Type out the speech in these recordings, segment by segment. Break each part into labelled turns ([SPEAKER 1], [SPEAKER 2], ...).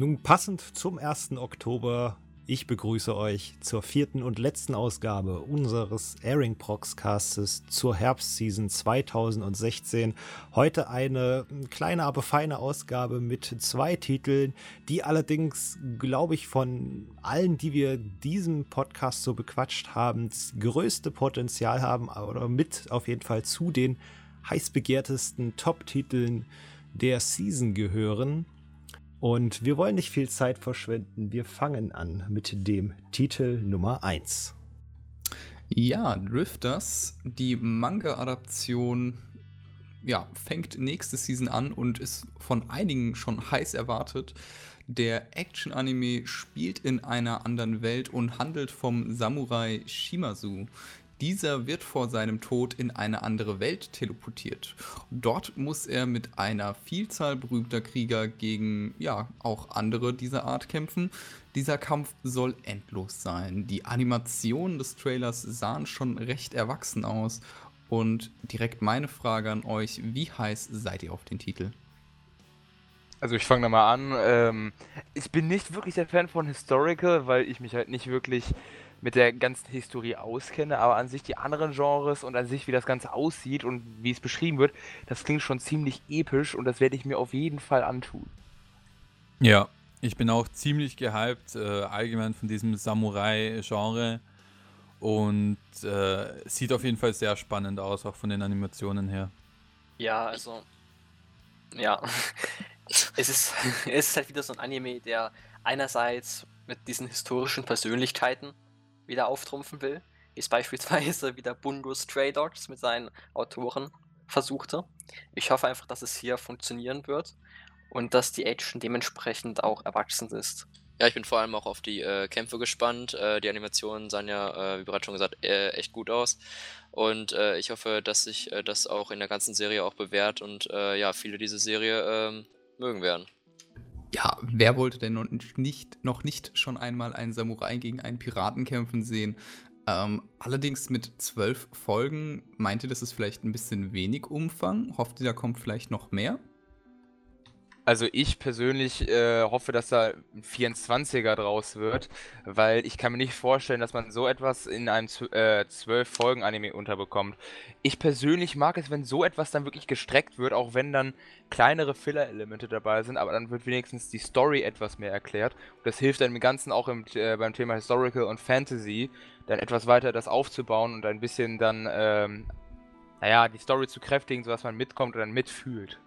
[SPEAKER 1] Nun passend zum 1. Oktober, ich begrüße euch zur vierten und letzten Ausgabe unseres Airing Proxcastes zur Herbstseason 2016. Heute eine kleine, aber feine Ausgabe mit zwei Titeln, die allerdings, glaube ich, von allen, die wir diesen Podcast so bequatscht haben, das größte Potenzial haben oder mit auf jeden Fall zu den heiß begehrtesten Top-Titeln der Season gehören. Und wir wollen nicht viel Zeit verschwenden. Wir fangen an mit dem Titel Nummer 1.
[SPEAKER 2] Ja, Drifters, die Manga-Adaption, ja, fängt nächste Season an und ist von einigen schon heiß erwartet. Der Action-Anime spielt in einer anderen Welt und handelt vom Samurai Shimazu, dieser wird vor seinem Tod in eine andere Welt teleportiert. Dort muss er mit einer Vielzahl berühmter Krieger gegen, ja, auch andere dieser Art kämpfen. Dieser Kampf soll endlos sein. Die Animationen des Trailers sahen schon recht erwachsen aus. Und direkt meine Frage an euch, wie heiß seid ihr auf den Titel?
[SPEAKER 3] Also ich fange da mal an. Ähm, ich bin nicht wirklich der Fan von Historical, weil ich mich halt nicht wirklich mit der ganzen Historie auskenne, aber an sich die anderen Genres und an sich, wie das Ganze aussieht und wie es beschrieben wird, das klingt schon ziemlich episch und das werde ich mir auf jeden Fall antun.
[SPEAKER 4] Ja, ich bin auch ziemlich gehypt, äh, allgemein von diesem Samurai-Genre und äh, sieht auf jeden Fall sehr spannend aus, auch von den Animationen her.
[SPEAKER 5] Ja, also, ja, es ist, es ist halt wieder so ein Anime, der einerseits mit diesen historischen Persönlichkeiten wieder auftrumpfen will, wie es beispielsweise wieder Bungo Stray Dogs mit seinen Autoren versuchte. Ich hoffe einfach, dass es hier funktionieren wird und dass die Action dementsprechend auch erwachsen ist.
[SPEAKER 6] Ja, ich bin vor allem auch auf die äh, Kämpfe gespannt. Äh, die Animationen sahen ja, äh, wie bereits schon gesagt, äh, echt gut aus. Und äh, ich hoffe, dass sich äh, das auch in der ganzen Serie auch bewährt und ja, viele diese Serie ähm, mögen werden.
[SPEAKER 2] Ja, wer wollte denn noch nicht, noch nicht schon einmal einen Samurai gegen einen Piraten kämpfen sehen? Ähm, allerdings mit zwölf Folgen, meint ihr, das ist vielleicht ein bisschen wenig Umfang? Hofft ihr, da kommt vielleicht noch mehr?
[SPEAKER 3] Also ich persönlich äh, hoffe, dass da ein 24er draus wird, weil ich kann mir nicht vorstellen, dass man so etwas in einem äh, 12-Folgen-Anime unterbekommt. Ich persönlich mag es, wenn so etwas dann wirklich gestreckt wird, auch wenn dann kleinere Filler-Elemente dabei sind, aber dann wird wenigstens die Story etwas mehr erklärt. Und das hilft dann im Ganzen auch im, äh, beim Thema Historical und Fantasy, dann etwas weiter das aufzubauen und ein bisschen dann, ähm, naja, die Story zu kräftigen, sodass man mitkommt und dann mitfühlt.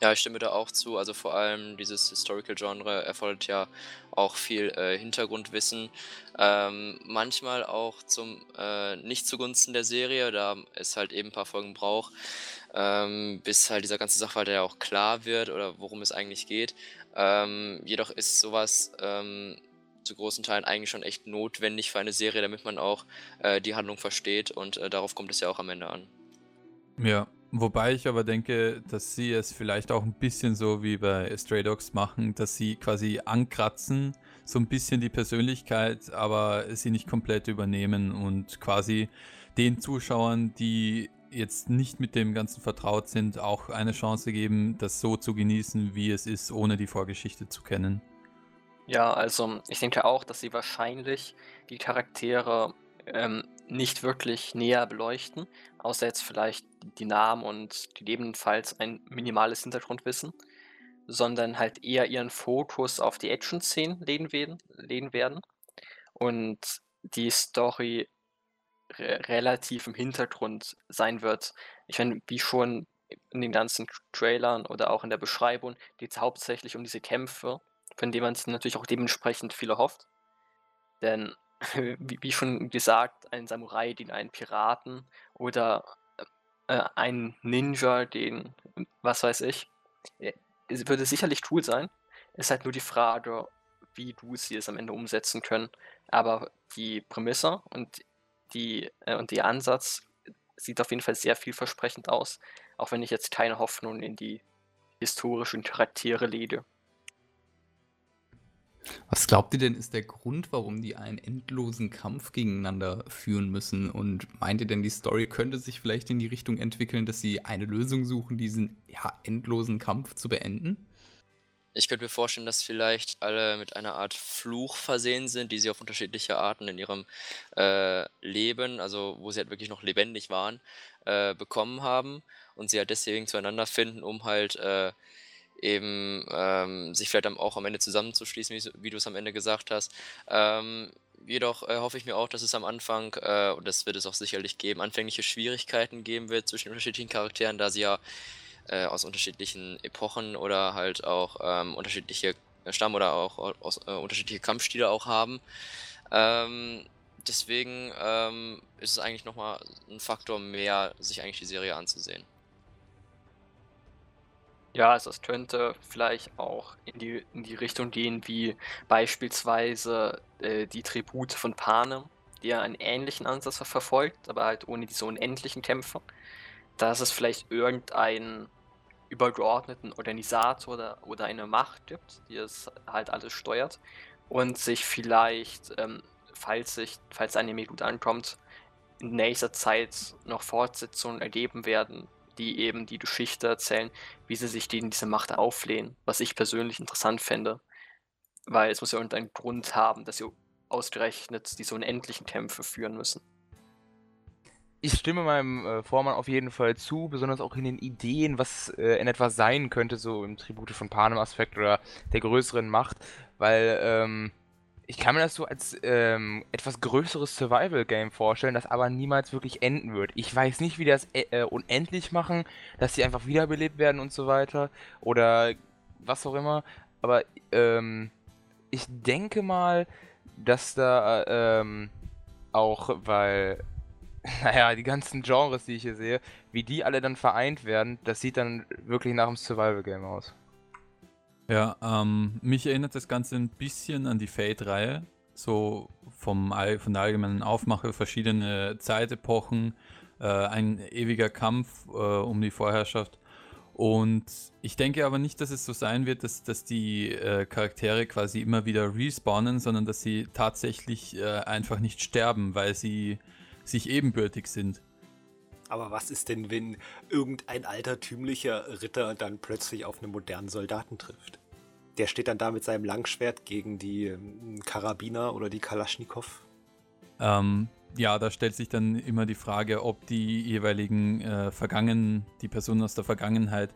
[SPEAKER 6] Ja, ich stimme da auch zu. Also vor allem dieses Historical-Genre erfordert ja auch viel äh, Hintergrundwissen. Ähm, manchmal auch zum äh, nicht zugunsten der Serie, da es halt eben ein paar Folgen braucht, ähm, bis halt dieser ganze Sachverhalt ja auch klar wird oder worum es eigentlich geht. Ähm, jedoch ist sowas ähm, zu großen Teilen eigentlich schon echt notwendig für eine Serie, damit man auch äh, die Handlung versteht und äh, darauf kommt es ja auch am Ende an.
[SPEAKER 4] Ja, Wobei ich aber denke, dass sie es vielleicht auch ein bisschen so wie bei Stray Dogs machen, dass sie quasi ankratzen, so ein bisschen die Persönlichkeit, aber sie nicht komplett übernehmen und quasi den Zuschauern, die jetzt nicht mit dem Ganzen vertraut sind, auch eine Chance geben, das so zu genießen, wie es ist, ohne die Vorgeschichte zu kennen.
[SPEAKER 5] Ja, also ich denke auch, dass sie wahrscheinlich die Charaktere ähm, nicht wirklich näher beleuchten, außer jetzt vielleicht die Namen und gegebenenfalls ein minimales Hintergrundwissen, sondern halt eher ihren Fokus auf die Action-Szenen legen werden, und die Story re relativ im Hintergrund sein wird. Ich meine, wie schon in den ganzen Trailern oder auch in der Beschreibung geht es hauptsächlich um diese Kämpfe, von denen man sich natürlich auch dementsprechend viel erhofft. Denn wie, wie schon gesagt, ein Samurai den einen Piraten oder äh, ein Ninja den, was weiß ich. Äh, es würde sicherlich cool sein. Ist halt nur die Frage, wie du sie es am Ende umsetzen können. Aber die Prämisse und die äh, und der Ansatz sieht auf jeden Fall sehr vielversprechend aus, auch wenn ich jetzt keine Hoffnung in die historischen Charaktere lege.
[SPEAKER 2] Was glaubt ihr denn, ist der Grund, warum die einen endlosen Kampf gegeneinander führen müssen? Und meint ihr denn, die Story könnte sich vielleicht in die Richtung entwickeln, dass sie eine Lösung suchen, diesen ja, endlosen Kampf zu beenden?
[SPEAKER 6] Ich könnte mir vorstellen, dass vielleicht alle mit einer Art Fluch versehen sind, die sie auf unterschiedliche Arten in ihrem äh, Leben, also wo sie halt wirklich noch lebendig waren, äh, bekommen haben und sie halt deswegen zueinander finden, um halt äh, eben ähm, sich vielleicht auch am Ende zusammenzuschließen, wie, wie du es am Ende gesagt hast. Ähm, jedoch äh, hoffe ich mir auch, dass es am Anfang, äh, und das wird es auch sicherlich geben, anfängliche Schwierigkeiten geben wird zwischen unterschiedlichen Charakteren, da sie ja äh, aus unterschiedlichen Epochen oder halt auch ähm, unterschiedliche Stamm- oder auch aus, äh, unterschiedliche Kampfstile auch haben. Ähm, deswegen ähm, ist es eigentlich nochmal ein Faktor mehr, sich eigentlich die Serie anzusehen.
[SPEAKER 5] Ja, also es könnte vielleicht auch in die, in die Richtung gehen, wie beispielsweise äh, die Tribute von Panem, die ja einen ähnlichen Ansatz verfolgt, aber halt ohne diese unendlichen Kämpfe. Dass es vielleicht irgendeinen übergeordneten Organisator oder, oder eine Macht gibt, die es halt alles steuert und sich vielleicht, ähm, falls sich, falls Anime gut ankommt, in nächster Zeit noch Fortsetzungen ergeben werden, die eben die Geschichte erzählen, wie sie sich gegen diese Macht auflehnen, was ich persönlich interessant fände. Weil es muss ja irgendeinen Grund haben, dass sie ausgerechnet diese unendlichen Kämpfe führen müssen.
[SPEAKER 3] Ich stimme meinem äh, Vormann auf jeden Fall zu, besonders auch in den Ideen, was äh, in etwa sein könnte, so im Tribute von Panem-Aspekt oder der größeren Macht, weil ähm, ich kann mir das so als ähm, etwas größeres Survival-Game vorstellen, das aber niemals wirklich enden wird. Ich weiß nicht, wie die das äh, unendlich machen, dass sie einfach wiederbelebt werden und so weiter. Oder was auch immer. Aber ähm, ich denke mal, dass da ähm, auch, weil, naja, die ganzen Genres, die ich hier sehe, wie die alle dann vereint werden, das sieht dann wirklich nach einem Survival-Game aus.
[SPEAKER 4] Ja, ähm, mich erinnert das Ganze ein bisschen an die Fate-Reihe. So vom All, von der allgemeinen Aufmache, verschiedene Zeitepochen, äh, ein ewiger Kampf äh, um die Vorherrschaft. Und ich denke aber nicht, dass es so sein wird, dass, dass die äh, Charaktere quasi immer wieder respawnen, sondern dass sie tatsächlich äh, einfach nicht sterben, weil sie sich ebenbürtig sind.
[SPEAKER 1] Aber was ist denn, wenn irgendein altertümlicher Ritter dann plötzlich auf einen modernen Soldaten trifft? Der steht dann da mit seinem Langschwert gegen die ähm, Karabiner oder die Kalaschnikow.
[SPEAKER 4] Ähm, ja, da stellt sich dann immer die Frage, ob die jeweiligen äh, Vergangen, die Personen aus der Vergangenheit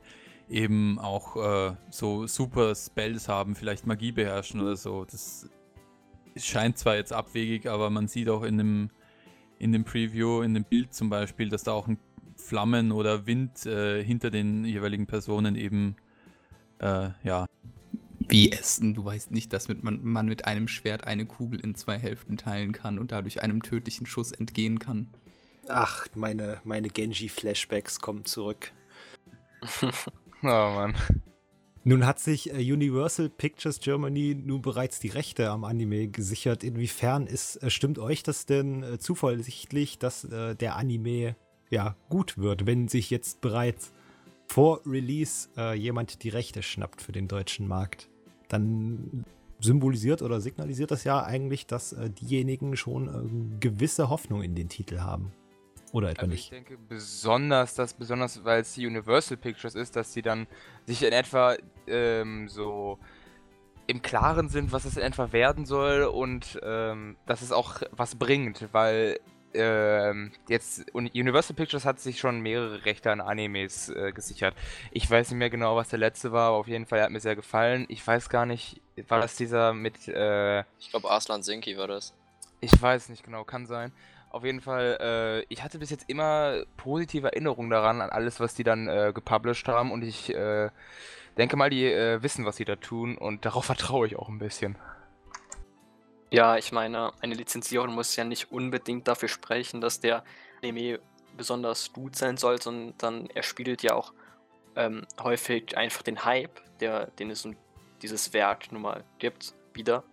[SPEAKER 4] eben auch äh, so super Spells haben, vielleicht Magie beherrschen oder so. Das scheint zwar jetzt abwegig, aber man sieht auch in dem in dem Preview, in dem Bild zum Beispiel, dass da auch ein Flammen oder Wind äh, hinter den jeweiligen Personen eben, äh, ja.
[SPEAKER 2] Wie essen? Du weißt nicht, dass mit man, man mit einem Schwert eine Kugel in zwei Hälften teilen kann und dadurch einem tödlichen Schuss entgehen kann.
[SPEAKER 1] Ach, meine, meine Genji-Flashbacks kommen zurück.
[SPEAKER 3] oh Mann.
[SPEAKER 1] Nun hat sich äh, Universal Pictures Germany nun bereits die Rechte am Anime gesichert. Inwiefern ist, äh, stimmt euch das denn äh, zuversichtlich, dass der Anime ja gut wird, wenn sich jetzt bereits vor Release jemand die Rechte schnappt für den deutschen Markt? Dann symbolisiert oder signalisiert das ja eigentlich, dass diejenigen schon gewisse Hoffnung in den Titel haben. Oder etwa also nicht?
[SPEAKER 3] Ich denke besonders, dass besonders, weil es die Universal Pictures ist, dass sie dann sich in etwa ähm, so im Klaren sind, was es in etwa werden soll und ähm, dass es auch was bringt, weil ähm, jetzt Universal Pictures hat sich schon mehrere Rechte an Animes äh, gesichert. Ich weiß nicht mehr genau, was der letzte war, aber auf jeden Fall hat mir sehr gefallen. Ich weiß gar nicht, war das dieser mit. Äh,
[SPEAKER 6] ich glaube, Arslan Sinki war das.
[SPEAKER 3] Ich weiß nicht genau, kann sein. Auf jeden Fall, äh, ich hatte bis jetzt immer positive Erinnerungen daran, an alles, was die dann äh, gepublished haben und ich äh, denke mal, die äh, wissen, was sie da tun und darauf vertraue ich auch ein bisschen.
[SPEAKER 5] Ja, ich meine, eine Lizenzierung muss ja nicht unbedingt dafür sprechen, dass der Anime besonders gut sein soll, sondern er spiegelt ja auch ähm, häufig einfach den Hype, der, den es um dieses Werk nun mal gibt, wieder.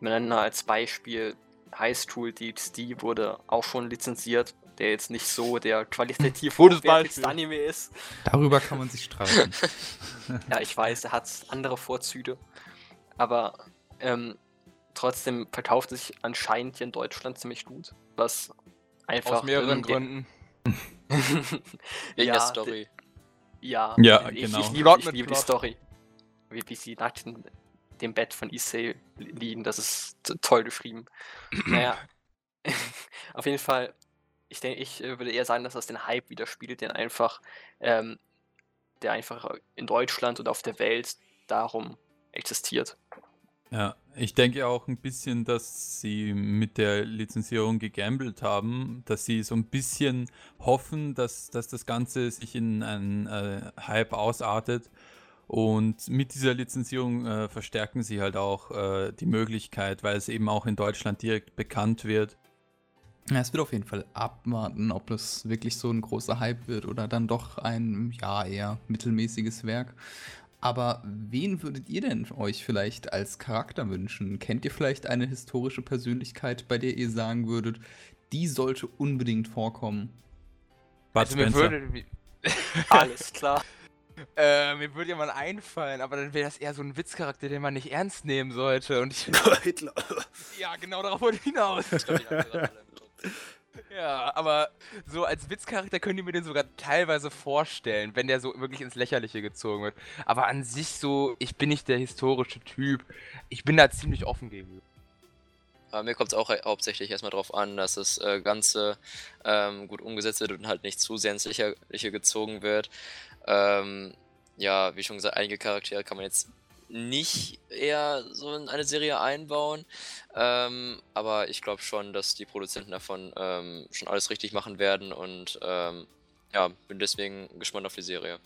[SPEAKER 5] Wir nennen als Beispiel High School DxD wurde auch schon lizenziert, der jetzt nicht so der qualitativ
[SPEAKER 3] hochwertigste
[SPEAKER 5] Anime ist.
[SPEAKER 2] Darüber kann man sich streiten.
[SPEAKER 5] ja, ich weiß, er hat andere Vorzüge, aber ähm, trotzdem verkauft es sich anscheinend hier in Deutschland ziemlich gut, was einfach
[SPEAKER 3] aus mehreren Gründen.
[SPEAKER 6] Wegen ja, der Story.
[SPEAKER 5] Ja,
[SPEAKER 4] ja
[SPEAKER 5] ich,
[SPEAKER 4] genau.
[SPEAKER 5] Ich, ich, liebe, ich liebe die Story. wie, wie sie nackt in dem Bett von Issei liegen. Das ist toll geschrieben. naja, auf jeden Fall, ich denke, ich äh, würde eher sagen, dass das den Hype widerspiegelt, den einfach, ähm, der einfach in Deutschland und auf der Welt darum existiert.
[SPEAKER 4] Ja, ich denke auch ein bisschen, dass sie mit der Lizenzierung gegambelt haben, dass sie so ein bisschen hoffen, dass, dass das Ganze sich in einen äh, Hype ausartet. Und mit dieser Lizenzierung äh, verstärken sie halt auch äh, die Möglichkeit, weil es eben auch in Deutschland direkt bekannt wird.
[SPEAKER 2] Ja, es wird auf jeden Fall abwarten, ob das wirklich so ein großer Hype wird oder dann doch ein, ja, eher mittelmäßiges Werk. Aber wen würdet ihr denn euch vielleicht als Charakter wünschen? Kennt ihr vielleicht eine historische Persönlichkeit, bei der ihr sagen würdet, die sollte unbedingt vorkommen?
[SPEAKER 3] Bud also mir würde,
[SPEAKER 5] Alles klar.
[SPEAKER 3] Äh, mir würde jemand einfallen, aber dann wäre das eher so ein Witzcharakter, den man nicht ernst nehmen sollte. Und ich. Hitler. Ja, genau darauf wollte ich hinaus. Ja, aber so als Witzcharakter könnt ihr mir den sogar teilweise vorstellen, wenn der so wirklich ins Lächerliche gezogen wird. Aber an sich so, ich bin nicht der historische Typ. Ich bin da ziemlich offen gegenüber.
[SPEAKER 6] Aber mir kommt es auch hauptsächlich erstmal darauf an, dass das äh, Ganze ähm, gut umgesetzt wird und halt nicht zu sehr ins Lächerliche gezogen wird. Ähm, ja, wie schon gesagt, einige Charaktere kann man jetzt nicht eher so in eine Serie einbauen. Ähm, aber ich glaube schon, dass die Produzenten davon ähm, schon alles richtig machen werden und ähm, ja, bin deswegen gespannt auf die Serie.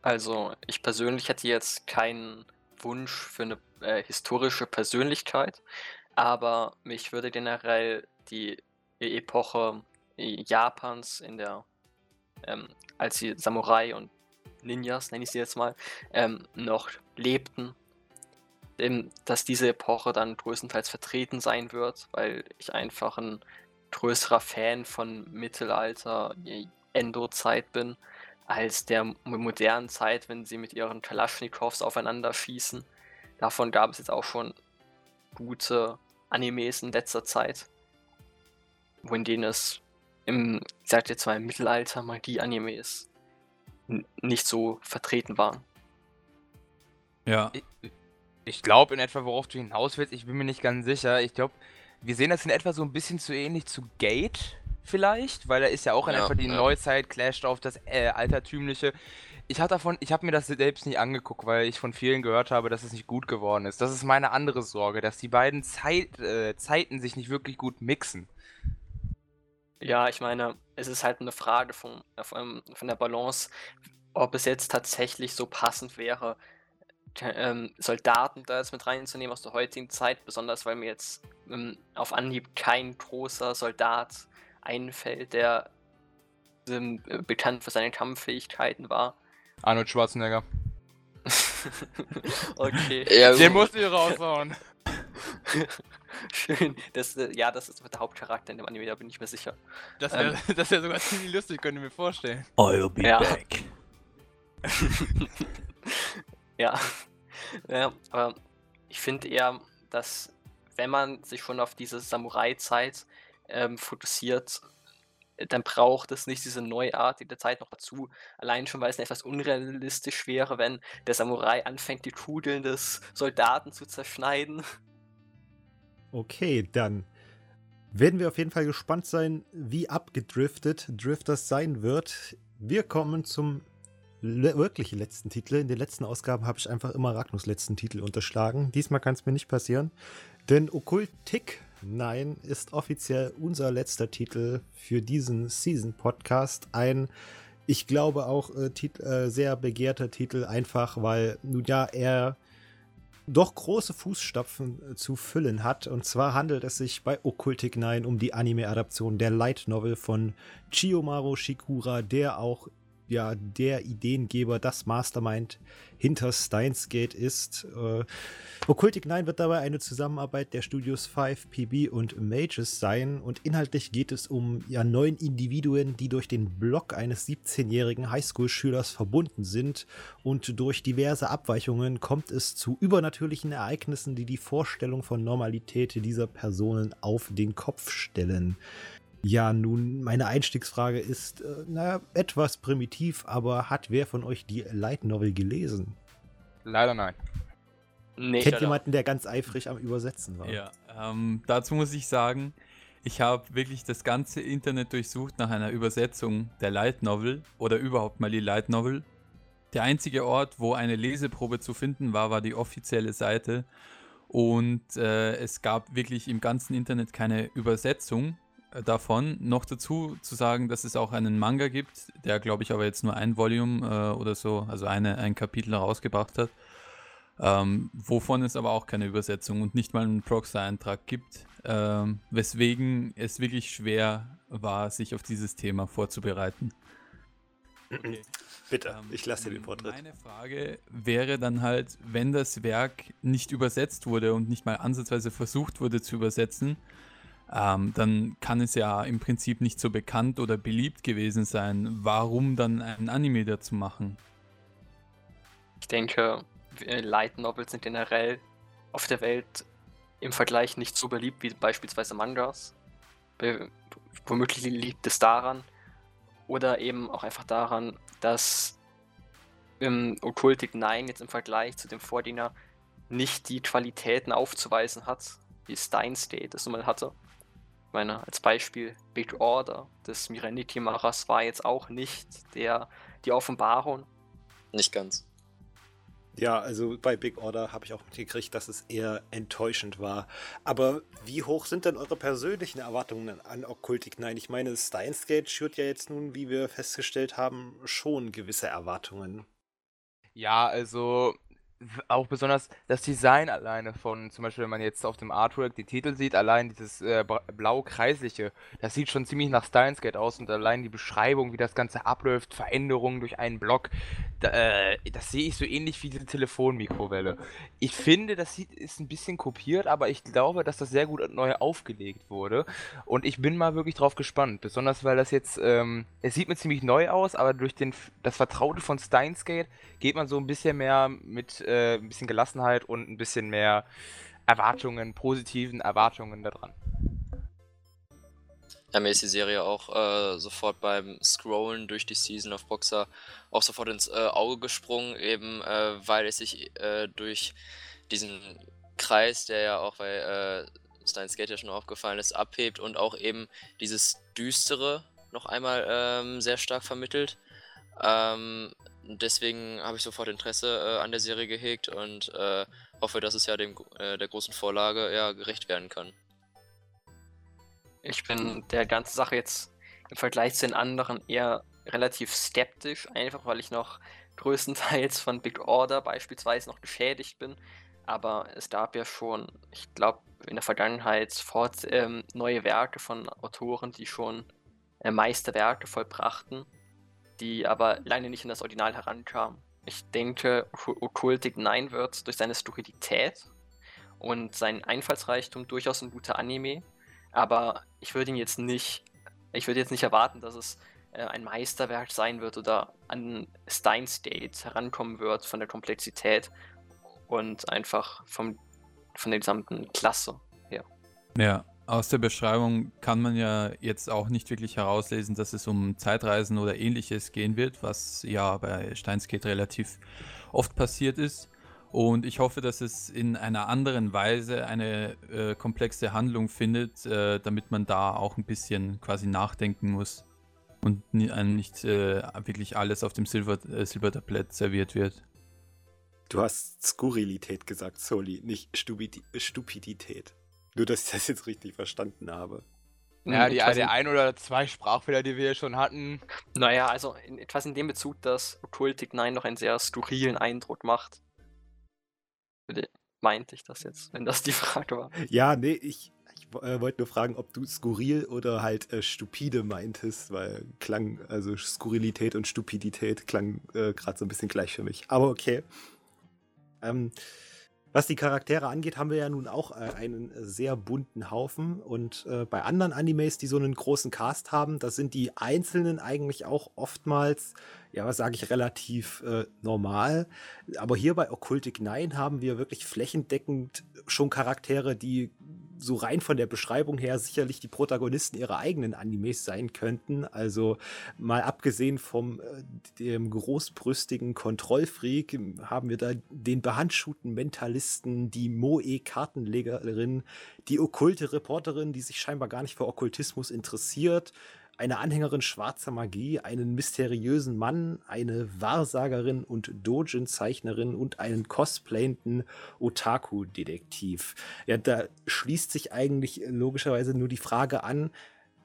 [SPEAKER 5] Also, ich persönlich hätte jetzt keinen Wunsch für eine äh, historische Persönlichkeit, aber mich würde generell die Epoche Japans in der, ähm, als die Samurai und Ninjas, nenne ich sie jetzt mal, ähm, noch lebten, ähm, dass diese Epoche dann größtenteils vertreten sein wird, weil ich einfach ein größerer Fan von Mittelalter, Endo-Zeit bin, als der modernen Zeit, wenn sie mit ihren Kalaschnikows aufeinander schießen. Davon gab es jetzt auch schon gute Animes in letzter Zeit, wo in denen es im, ich sag jetzt mal, Mittelalter Magie-Animes nicht so vertreten waren.
[SPEAKER 3] Ja. Ich, ich glaube in etwa, worauf du hinaus willst. Ich bin mir nicht ganz sicher. Ich glaube, wir sehen das in etwa so ein bisschen zu ähnlich zu Gate vielleicht, weil da ist ja auch in ja, etwa die ja. Neuzeit clasht auf das äh, altertümliche. Ich habe davon, ich habe mir das selbst nicht angeguckt, weil ich von vielen gehört habe, dass es nicht gut geworden ist. Das ist meine andere Sorge, dass die beiden Zeit, äh, Zeiten sich nicht wirklich gut mixen.
[SPEAKER 5] Ja, ich meine, es ist halt eine Frage von, von, von der Balance, ob es jetzt tatsächlich so passend wäre, ähm, Soldaten da jetzt mit reinzunehmen aus der heutigen Zeit, besonders weil mir jetzt ähm, auf Anhieb kein großer Soldat einfällt, der ähm, bekannt für seine Kampffähigkeiten war.
[SPEAKER 3] Arnold Schwarzenegger.
[SPEAKER 5] okay.
[SPEAKER 3] Ja, Den musst du raushauen.
[SPEAKER 5] Schön. Das, ja, das ist der Hauptcharakter in dem Anime, da bin ich mir sicher.
[SPEAKER 3] Das wäre ähm, wär sogar ziemlich lustig, könnt ihr mir vorstellen.
[SPEAKER 1] I'll be ja. back.
[SPEAKER 5] ja. ja, aber ich finde eher, dass wenn man sich schon auf diese Samurai-Zeit ähm, fokussiert, dann braucht es nicht diese neuartige Zeit noch dazu. Allein schon, weil es etwas unrealistisch wäre, wenn der Samurai anfängt, die Kugeln des Soldaten zu zerschneiden.
[SPEAKER 1] Okay, dann werden wir auf jeden Fall gespannt sein, wie abgedriftet Drifters sein wird. Wir kommen zum le wirklich letzten Titel. In den letzten Ausgaben habe ich einfach immer Ragnus letzten Titel unterschlagen. Diesmal kann es mir nicht passieren. Denn Okkultik, nein, ist offiziell unser letzter Titel für diesen Season-Podcast. Ein, ich glaube auch, äh, äh, sehr begehrter Titel, einfach weil, nun ja, er doch große Fußstapfen äh, zu füllen hat. Und zwar handelt es sich bei Occultic 9 um die Anime-Adaption der Light Novel von Chiyomaru Shikura, der auch ja der Ideengeber, das Mastermind hinter Steins Gate ist. Äh, Occultic 9 wird dabei eine Zusammenarbeit der Studios 5, PB und Mages sein und inhaltlich geht es um ja neun Individuen, die durch den Block eines 17-jährigen Highschool-Schülers verbunden sind und durch diverse Abweichungen kommt es zu übernatürlichen Ereignissen, die die Vorstellung von Normalität dieser Personen auf den Kopf stellen. Ja, nun, meine Einstiegsfrage ist, äh, naja, etwas primitiv, aber hat wer von euch die Light Novel gelesen?
[SPEAKER 3] Leider nein.
[SPEAKER 5] Nee,
[SPEAKER 1] Kennt
[SPEAKER 5] leider.
[SPEAKER 1] jemanden, der ganz eifrig am Übersetzen war?
[SPEAKER 4] Ja, ähm, dazu muss ich sagen, ich habe wirklich das ganze Internet durchsucht nach einer Übersetzung der Light Novel oder überhaupt mal die Light Novel. Der einzige Ort, wo eine Leseprobe zu finden war, war die offizielle Seite. Und äh, es gab wirklich im ganzen Internet keine Übersetzung davon. Noch dazu zu sagen, dass es auch einen Manga gibt, der glaube ich aber jetzt nur ein Volume äh, oder so, also eine, ein Kapitel herausgebracht hat. Ähm, wovon es aber auch keine Übersetzung und nicht mal einen Proxy-Eintrag gibt, ähm, weswegen es wirklich schwer war, sich auf dieses Thema vorzubereiten.
[SPEAKER 1] Bitte,
[SPEAKER 4] Ähm,
[SPEAKER 1] ich lasse dir den Vortritt.
[SPEAKER 4] Meine Frage wäre dann halt, wenn das Werk nicht übersetzt wurde und nicht mal ansatzweise versucht wurde zu übersetzen, ähm, dann kann es ja im Prinzip nicht so bekannt oder beliebt gewesen sein. Warum dann ein Anime dazu machen?
[SPEAKER 5] Ich denke, äh, Light Novels sind generell auf der Welt im Vergleich nicht so beliebt wie beispielsweise Mangas. Be womöglich liegt es daran oder eben auch einfach daran, dass im Occultic 9 jetzt im Vergleich zu dem Vordienер nicht die Qualitäten aufzuweisen hat, wie Steins State es nun mal hatte. Ich meine, als Beispiel Big Order des Miranity-Machers war jetzt auch nicht der, die Offenbarung,
[SPEAKER 6] Nicht ganz.
[SPEAKER 1] Ja, also bei Big Order habe ich auch mitgekriegt, dass es eher enttäuschend war. Aber wie hoch sind denn eure persönlichen Erwartungen an Occultic 9? Ich meine, Steins Gate schürt ja jetzt nun, wie wir festgestellt haben, schon gewisse Erwartungen.
[SPEAKER 3] Ja, also auch besonders das Design alleine von, zum Beispiel, wenn man jetzt auf dem Artwork die Titel sieht, allein dieses äh, blau-kreisliche, das sieht schon ziemlich nach Steins Gate aus und allein die Beschreibung, wie das Ganze abläuft, Veränderungen durch einen Block, da, äh, das sehe ich so ähnlich wie diese Telefonmikrowelle. Ich finde, das sieht, ist ein bisschen kopiert, aber ich glaube, dass das sehr gut neu aufgelegt wurde und ich bin mal wirklich drauf gespannt, besonders weil das jetzt, ähm, es sieht mir ziemlich neu aus, aber durch den, das Vertraute von Steins Gate geht man so ein bisschen mehr mit äh, ein bisschen Gelassenheit und ein bisschen mehr Erwartungen, positiven Erwartungen da dran.
[SPEAKER 6] Ja, mir ist die Serie auch äh, sofort beim Scrollen durch die Season of Boxer auch sofort ins äh, Auge gesprungen, eben äh, weil es sich äh, durch diesen Kreis, der ja auch bei äh, Steins Gate ja schon aufgefallen ist, abhebt und auch eben dieses Düstere noch einmal ähm, sehr stark vermittelt. Ähm, deswegen habe ich sofort Interesse äh, an der Serie gehegt und äh, hoffe, dass es ja dem, äh, der großen Vorlage ja gerecht werden kann.
[SPEAKER 5] Ich bin der ganzen Sache jetzt im Vergleich zu den anderen eher relativ skeptisch, einfach weil ich noch größtenteils von Big Order beispielsweise noch geschädigt bin. Aber es gab ja schon, ich glaube, in der Vergangenheit fort, ähm, neue Werke von Autoren, die schon äh, Meisterwerke vollbrachten, die aber leider nicht an das Original herankamen. Ich denke, Occu- Occultic 9 wird durch seine Skurrilität und seinen Einfallsreichtum durchaus ein guter Anime. Aber ich würde ihn jetzt nicht, ich würde jetzt nicht erwarten, dass es äh, ein Meisterwerk sein wird oder an Stein State herankommen wird von der Komplexität und einfach vom, von der gesamten Klasse her.
[SPEAKER 4] Ja, aus der Beschreibung kann man ja jetzt auch nicht wirklich herauslesen, dass es um Zeitreisen oder ähnliches gehen wird, was ja bei Steins Gate relativ oft passiert ist. Und ich hoffe, dass es in einer anderen Weise eine äh, komplexe Handlung findet, äh, damit man da auch ein bisschen quasi nachdenken muss und einem nicht äh, wirklich alles auf dem Silber, äh, Silbertablett serviert wird.
[SPEAKER 1] Du hast Skurrilität gesagt, Soli, nicht Stupidi Stupidität. Nur, dass ich das jetzt richtig verstanden habe.
[SPEAKER 3] Ja, die,
[SPEAKER 5] etwas in-
[SPEAKER 3] der ein oder zwei Sprachfehler, die wir hier schon hatten.
[SPEAKER 5] Naja, also in, etwas in dem Bezug, dass Occultic 9 noch einen sehr skurrilen Eindruck macht. Meinte ich das jetzt, wenn das die Frage war.
[SPEAKER 1] Ja, nee, ich, ich äh, wollte nur fragen, ob du skurril oder halt äh, stupide meintest, weil klang, also Skurrilität und Stupidität klang äh, gerade so ein bisschen gleich für mich. Aber okay. Ähm, was die Charaktere angeht, haben wir ja nun auch äh, einen sehr bunten Haufen. Und äh, bei anderen Animes, die so einen großen Cast haben, da sind die Einzelnen eigentlich auch oftmals, ja, was sage ich, relativ äh, normal. Aber hier bei Occultic 9 haben wir wirklich flächendeckend schon Charaktere, die so rein von der Beschreibung her sicherlich die Protagonisten ihrer eigenen Animes sein könnten. Also mal abgesehen vom äh, dem großbrüstigen Kontrollfreak haben wir da den behandschuhten Mentalisten, die Moe-Kartenlegerin, die okkulte Reporterin, die sich scheinbar gar nicht für Okkultismus interessiert, eine Anhängerin schwarzer Magie, einen mysteriösen Mann, eine Wahrsagerin und Dojin-Zeichnerin und einen cosplayenden Otaku-Detektiv. Ja, da schließt sich eigentlich logischerweise nur die Frage an,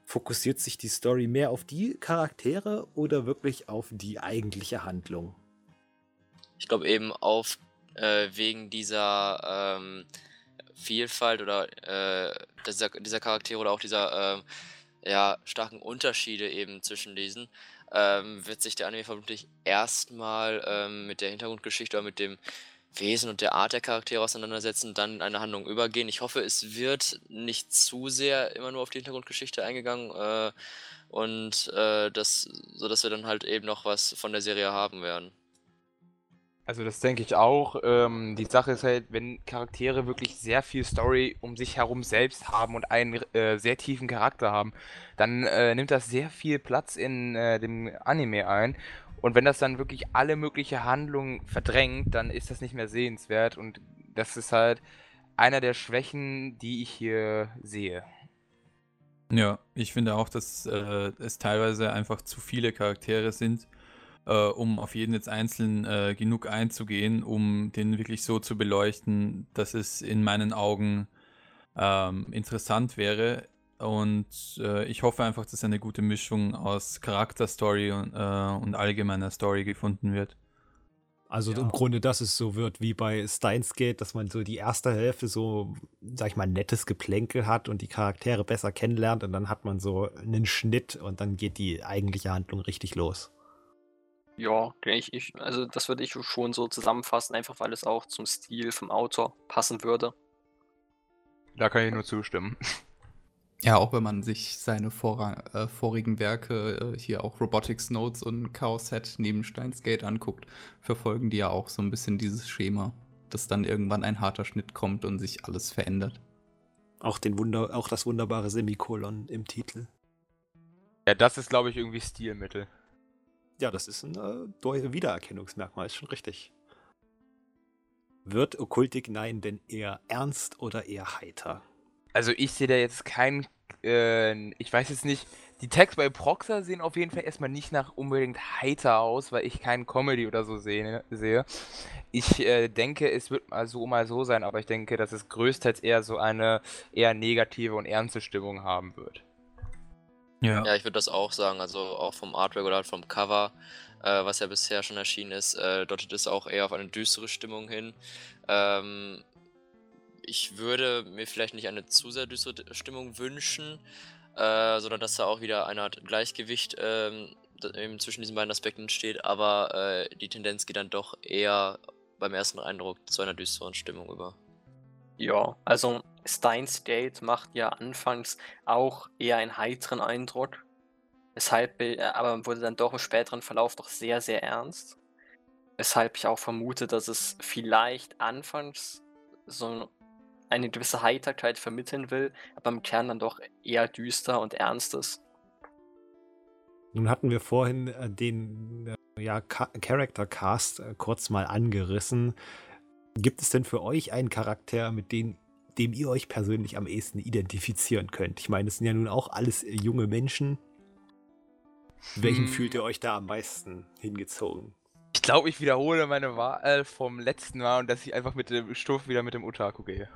[SPEAKER 1] fokussiert sich die Story mehr auf die Charaktere oder wirklich auf die eigentliche Handlung?
[SPEAKER 6] Ich glaube eben auf äh, wegen dieser ähm, Vielfalt oder äh, dieser, dieser Charaktere oder auch dieser äh, ja, starken Unterschiede eben zwischen diesen, ähm, wird sich der Anime vermutlich erstmal ähm, mit der Hintergrundgeschichte oder mit dem Wesen und der Art der Charaktere auseinandersetzen, dann in eine Handlung übergehen. Ich hoffe, es wird nicht zu sehr immer nur auf die Hintergrundgeschichte eingegangen äh, und äh, das, so dass wir dann halt eben noch was von der Serie haben werden.
[SPEAKER 3] Also das denke ich auch. Ähm, die Sache ist halt, wenn Charaktere wirklich sehr viel Story um sich herum selbst haben und einen äh, sehr tiefen Charakter haben, dann äh, nimmt das sehr viel Platz in äh, dem Anime ein. Und wenn das dann wirklich alle mögliche Handlungen verdrängt, dann ist das nicht mehr sehenswert. Und das ist halt einer der Schwächen, die ich hier sehe.
[SPEAKER 4] Ja, ich finde auch, dass äh, es teilweise einfach zu viele Charaktere sind äh, um auf jeden jetzt einzeln äh, genug einzugehen, um den wirklich so zu beleuchten, dass es in meinen Augen ähm, interessant wäre. Und äh, ich hoffe einfach, dass eine gute Mischung aus Charakterstory und, äh, und allgemeiner Story gefunden wird.
[SPEAKER 1] Also ja. im Grunde, dass es so wird wie bei Steins Gate, dass man so die erste Hälfte so, sag ich mal, nettes Geplänkel hat und die Charaktere besser kennenlernt und dann hat man so einen Schnitt und dann geht die eigentliche Handlung richtig los.
[SPEAKER 5] Ja, ich, ich, also das würde ich schon so zusammenfassen, einfach weil es auch zum Stil vom Autor passen würde.
[SPEAKER 3] Da kann ich nur zustimmen.
[SPEAKER 2] Ja, auch wenn man sich seine vor, äh, vorigen Werke, äh, hier auch Robotics Notes und Chaos Set neben Steins Gate anguckt, verfolgen die ja auch so ein bisschen dieses Schema, dass dann irgendwann ein harter Schnitt kommt und sich alles verändert.
[SPEAKER 1] Auch, den Wunder, auch das wunderbare Semikolon im Titel.
[SPEAKER 3] Ja, das ist, glaube ich, irgendwie Stilmittel.
[SPEAKER 1] Ja, das ist ein äh, Wiedererkennungsmerkmal, ist schon richtig. Wird Okkultik Nein denn eher ernst oder eher heiter?
[SPEAKER 3] Also ich sehe da jetzt kein, äh, ich weiß jetzt nicht, die Tags bei Proxer sehen auf jeden Fall erstmal nicht nach unbedingt heiter aus, weil ich keinen Comedy oder so sehe. sehe. Ich äh, denke, es wird mal so mal so sein, aber ich denke, dass es größtenteils eher so eine eher negative und ernste Stimmung haben wird.
[SPEAKER 6] Ja. Ja, ich würde das auch sagen. Also auch vom Artwork oder halt vom Cover, äh, was ja bisher schon erschienen ist, äh, deutet es auch eher auf eine düstere Stimmung hin. Ähm, ich würde mir vielleicht nicht eine zu sehr düstere Stimmung wünschen, äh, sondern dass da auch wieder eine Art Gleichgewicht ähm, zwischen diesen beiden Aspekten entsteht, aber äh, die Tendenz geht dann doch eher beim ersten Eindruck zu einer düsteren Stimmung über.
[SPEAKER 5] Ja, also Steins Gate macht ja anfangs auch eher einen heiteren Eindruck. Weshalb, äh, aber wurde dann doch im späteren Verlauf doch sehr, sehr ernst. Weshalb ich auch vermute, dass es vielleicht anfangs so eine gewisse Heiterkeit vermitteln will, aber im Kern dann doch eher düster und ernst ist.
[SPEAKER 1] Nun hatten wir vorhin äh, den äh, ja, Character Cast kurz mal angerissen. Gibt es denn für euch einen Charakter, mit dem, dem ihr euch persönlich am ehesten identifizieren könnt? Ich meine, es sind ja nun auch alles äh, junge Menschen. Welchen hm. fühlt ihr euch da am meisten hingezogen?
[SPEAKER 3] Ich glaube, ich wiederhole meine Wahl vom letzten Mal und dass ich einfach mit dem Stoff wieder mit dem Otaku gehe.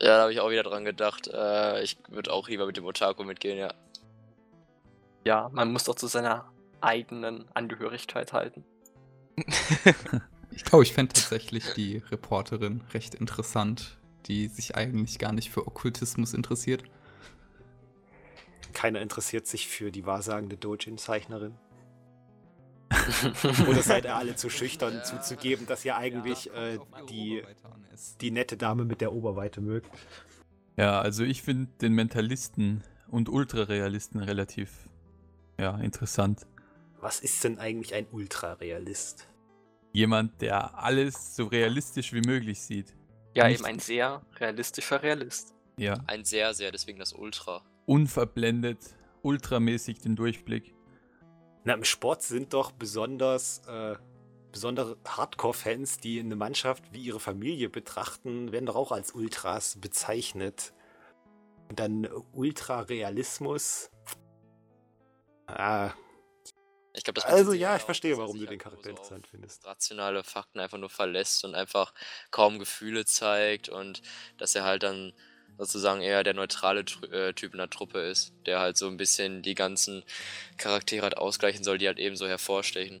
[SPEAKER 6] Ja, da habe ich auch wieder dran gedacht. Äh, ich würde auch lieber mit dem Otaku mitgehen, ja.
[SPEAKER 5] Ja, man muss doch zu seiner eigenen Angehörigkeit halten.
[SPEAKER 2] Ich glaube, ich fände tatsächlich die Reporterin recht interessant, die sich eigentlich gar nicht für Okkultismus interessiert.
[SPEAKER 1] Keiner interessiert sich für die wahrsagende Dojin-Zeichnerin. Oder seid ihr alle zu schüchtern ja, zuzugeben, dass ihr eigentlich ja, äh, die, die nette Dame mit der Oberweite mögt?
[SPEAKER 4] Ja, also ich finde den Mentalisten und Ultrarealisten relativ ja, interessant.
[SPEAKER 1] Was ist denn eigentlich ein Ultrarealist?
[SPEAKER 4] Jemand, der alles so realistisch wie möglich sieht.
[SPEAKER 5] Ja, Nicht eben ein sehr realistischer Realist.
[SPEAKER 4] Ja.
[SPEAKER 6] Ein sehr, sehr, deswegen das Ultra.
[SPEAKER 4] Unverblendet, ultramäßig den Durchblick.
[SPEAKER 1] Na, im Sport sind doch besonders äh, besondere Hardcore-Fans, die eine Mannschaft wie ihre Familie betrachten, werden doch auch als Ultras bezeichnet. Und dann Ultra-Realismus. Ah,
[SPEAKER 6] Ich glaube, das
[SPEAKER 1] also ja, ich verstehe,
[SPEAKER 6] er
[SPEAKER 1] warum du den Charakter interessant findest.
[SPEAKER 6] rationale Fakten einfach nur verlässt und einfach kaum Gefühle zeigt und dass er halt dann sozusagen eher der neutrale Tr- äh, Typ in der Truppe ist, der halt so ein bisschen die ganzen Charaktere halt ausgleichen soll, die halt ebenso hervorstechen.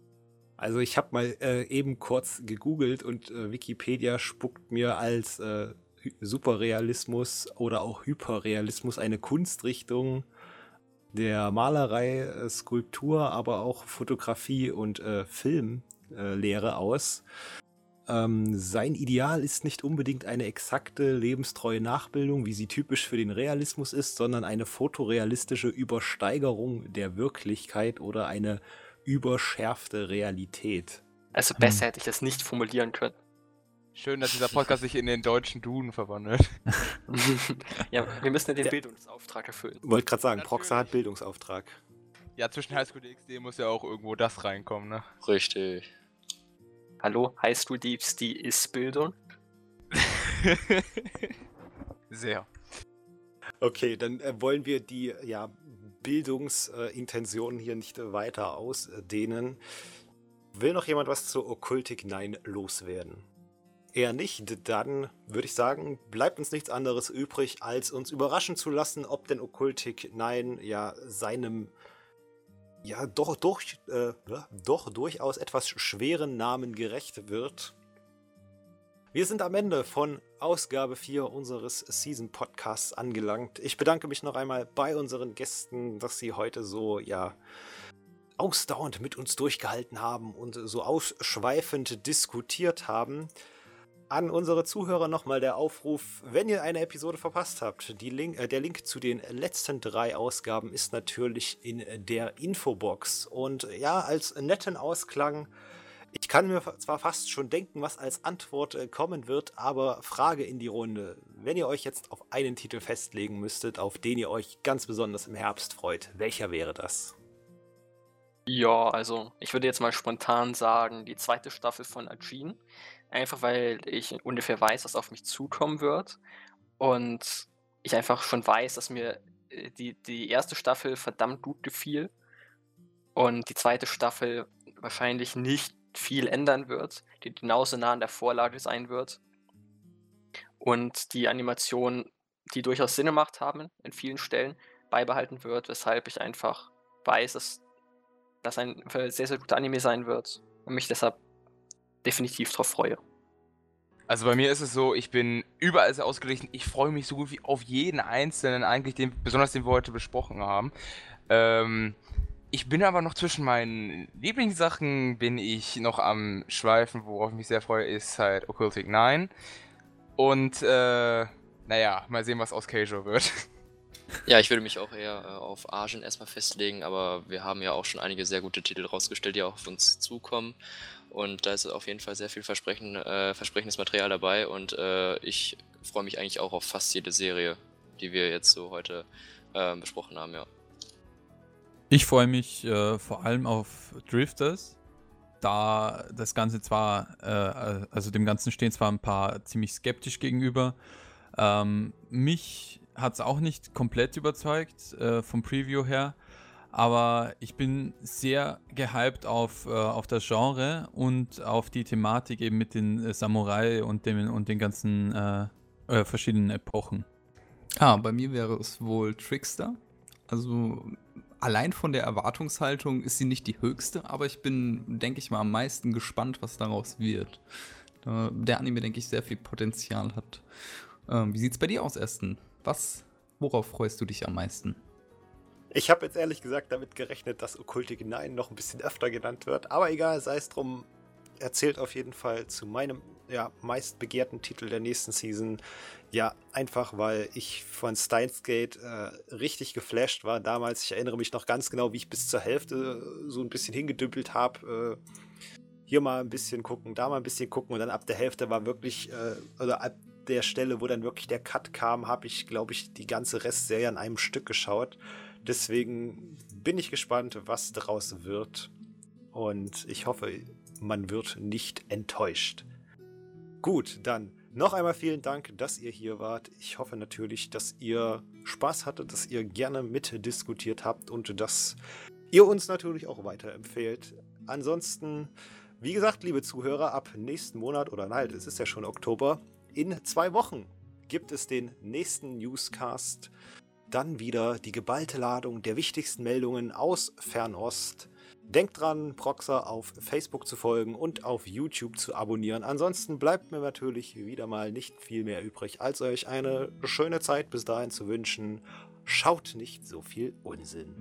[SPEAKER 1] Also ich habe mal äh, eben kurz gegoogelt und äh, Wikipedia spuckt mir als äh, Superrealismus oder auch Hyperrealismus eine Kunstrichtung der Malerei, äh, Skulptur, aber auch Fotografie und äh, Filmlehre äh, Lehre aus. Ähm, sein Ideal ist nicht unbedingt eine exakte, lebenstreue Nachbildung, wie sie typisch für den Realismus ist, sondern eine fotorealistische Übersteigerung der Wirklichkeit oder eine überschärfte Realität.
[SPEAKER 5] Also
[SPEAKER 4] Hm.
[SPEAKER 5] besser hätte ich das nicht formulieren können.
[SPEAKER 3] Schön, dass dieser Podcast sich in den deutschen Duden verwandelt.
[SPEAKER 5] ja, wir müssen ja den
[SPEAKER 1] Ja.
[SPEAKER 5] Bildungsauftrag erfüllen.
[SPEAKER 1] Wollte gerade sagen, Proxa hat
[SPEAKER 3] Natürlich.
[SPEAKER 1] Bildungsauftrag.
[SPEAKER 3] Ja, zwischen Highschool DxD muss ja auch irgendwo das reinkommen, ne?
[SPEAKER 6] Richtig.
[SPEAKER 5] Hallo, heißt du Diebs die Ist-Bildung?
[SPEAKER 3] Sehr.
[SPEAKER 1] Okay, dann äh, wollen wir die ja, Bildungsintentionen hier nicht weiter ausdehnen. Will noch jemand was zu Okkultik 9 loswerden? Eher nicht, dann würde ich sagen, bleibt uns nichts anderes übrig, als uns überraschen zu lassen, ob denn Okkultik 9 ja seinem ja doch, durch, äh, doch durchaus etwas schweren Namen gerecht wird. Wir sind am Ende von Ausgabe 4 unseres Season Podcasts angelangt. Ich bedanke mich noch einmal bei unseren Gästen, dass sie heute so, ja, ausdauernd mit uns durchgehalten haben und so ausschweifend diskutiert haben. An unsere Zuhörer nochmal der Aufruf, wenn ihr eine Episode verpasst habt, Link, äh, der Link zu den letzten drei Ausgaben ist natürlich in der Infobox. Und ja, als netten Ausklang, ich kann mir zwar fast schon denken, was als Antwort äh, kommen wird, aber Frage in die Runde. Wenn ihr euch jetzt auf einen Titel festlegen müsstet, auf den ihr euch ganz besonders im Herbst freut, welcher wäre das?
[SPEAKER 5] Ja, also ich würde jetzt mal spontan sagen, die zweite Staffel von Ajin. Einfach weil ich ungefähr weiß, was auf mich zukommen wird. Und ich einfach schon weiß, dass mir äh, die, die erste Staffel verdammt gut gefiel. Und die zweite Staffel wahrscheinlich nicht viel ändern wird, die genauso nah an der Vorlage sein wird. Und die Animation, die durchaus Sinn gemacht haben in vielen Stellen, beibehalten wird, weshalb ich einfach weiß, dass das ein sehr, sehr guter Anime sein wird und mich deshalb definitiv drauf freue.
[SPEAKER 3] Also bei mir ist es so, ich bin überall sehr ausgeglichen. Ich freue mich so gut wie auf jeden einzelnen, eigentlich den, besonders den wir heute besprochen haben. Ähm, ich bin aber noch zwischen meinen Lieblingssachen, bin ich noch am Schweifen, worauf ich mich sehr freue, ist halt Occultic 9. Und äh, naja, mal sehen, was aus Keijo wird.
[SPEAKER 6] Ja, ich würde mich auch eher äh, auf Argent erstmal festlegen, aber wir haben ja auch schon einige sehr gute Titel rausgestellt, die auch auf uns zukommen. Und da ist auf jeden Fall sehr viel Versprechen, äh, versprechendes Material dabei und äh, ich freue mich eigentlich auch auf fast jede Serie, die wir jetzt so heute äh, besprochen haben, ja.
[SPEAKER 4] Ich freue mich äh, vor allem auf Drifters, da das Ganze zwar, äh, also dem Ganzen stehen zwar ein paar ziemlich skeptisch gegenüber. Ähm, mich hat es auch nicht komplett überzeugt äh, vom Preview her, aber ich bin sehr gehypt auf, äh, auf das Genre und auf die Thematik eben mit den äh, Samurai und, dem, und den ganzen äh, äh, verschiedenen Epochen.
[SPEAKER 2] Ah, bei mir wäre es wohl Trickster. Also allein von der Erwartungshaltung ist sie nicht die höchste, aber ich bin, denke ich mal, am meisten gespannt, was daraus wird. Der Anime, denke ich, sehr viel Potenzial hat. Ähm, wie sieht's bei dir aus, Aston? Was, worauf freust du dich am meisten?
[SPEAKER 1] Ich habe jetzt ehrlich gesagt damit gerechnet, dass Okkultik 9 noch ein bisschen öfter genannt wird, aber egal, sei es drum. Erzählt auf jeden Fall zu meinem ja, meist begehrten Titel der nächsten Season. Ja, einfach weil ich von Steins Gate äh, richtig geflasht war damals. Ich erinnere mich noch ganz genau, wie ich bis zur Hälfte äh, so ein bisschen hingedümpelt habe. Äh, hier mal ein bisschen gucken, da mal ein bisschen gucken und dann ab der Hälfte war wirklich, äh, oder ab der Stelle, wo dann wirklich der Cut kam, habe ich, glaube ich, die ganze Restserie an einem Stück geschaut. Deswegen bin ich gespannt, was daraus wird. Und ich hoffe, man wird nicht enttäuscht. Gut, dann noch einmal vielen Dank, dass ihr hier wart. Ich hoffe natürlich, dass ihr Spaß hattet, dass ihr gerne mitdiskutiert habt und dass ihr uns natürlich auch weiterempfehlt. Ansonsten, wie gesagt, liebe Zuhörer, ab nächsten Monat oder nein, es ist ja schon Oktober, in zwei Wochen gibt es den nächsten Newscast. Dann wieder die geballte Ladung der wichtigsten Meldungen aus Fernost. Denkt dran, Proxer auf Facebook zu folgen und auf YouTube zu abonnieren. Ansonsten bleibt mir natürlich wieder mal nicht viel mehr übrig, als euch eine schöne Zeit bis dahin zu wünschen. Schaut nicht so viel Unsinn.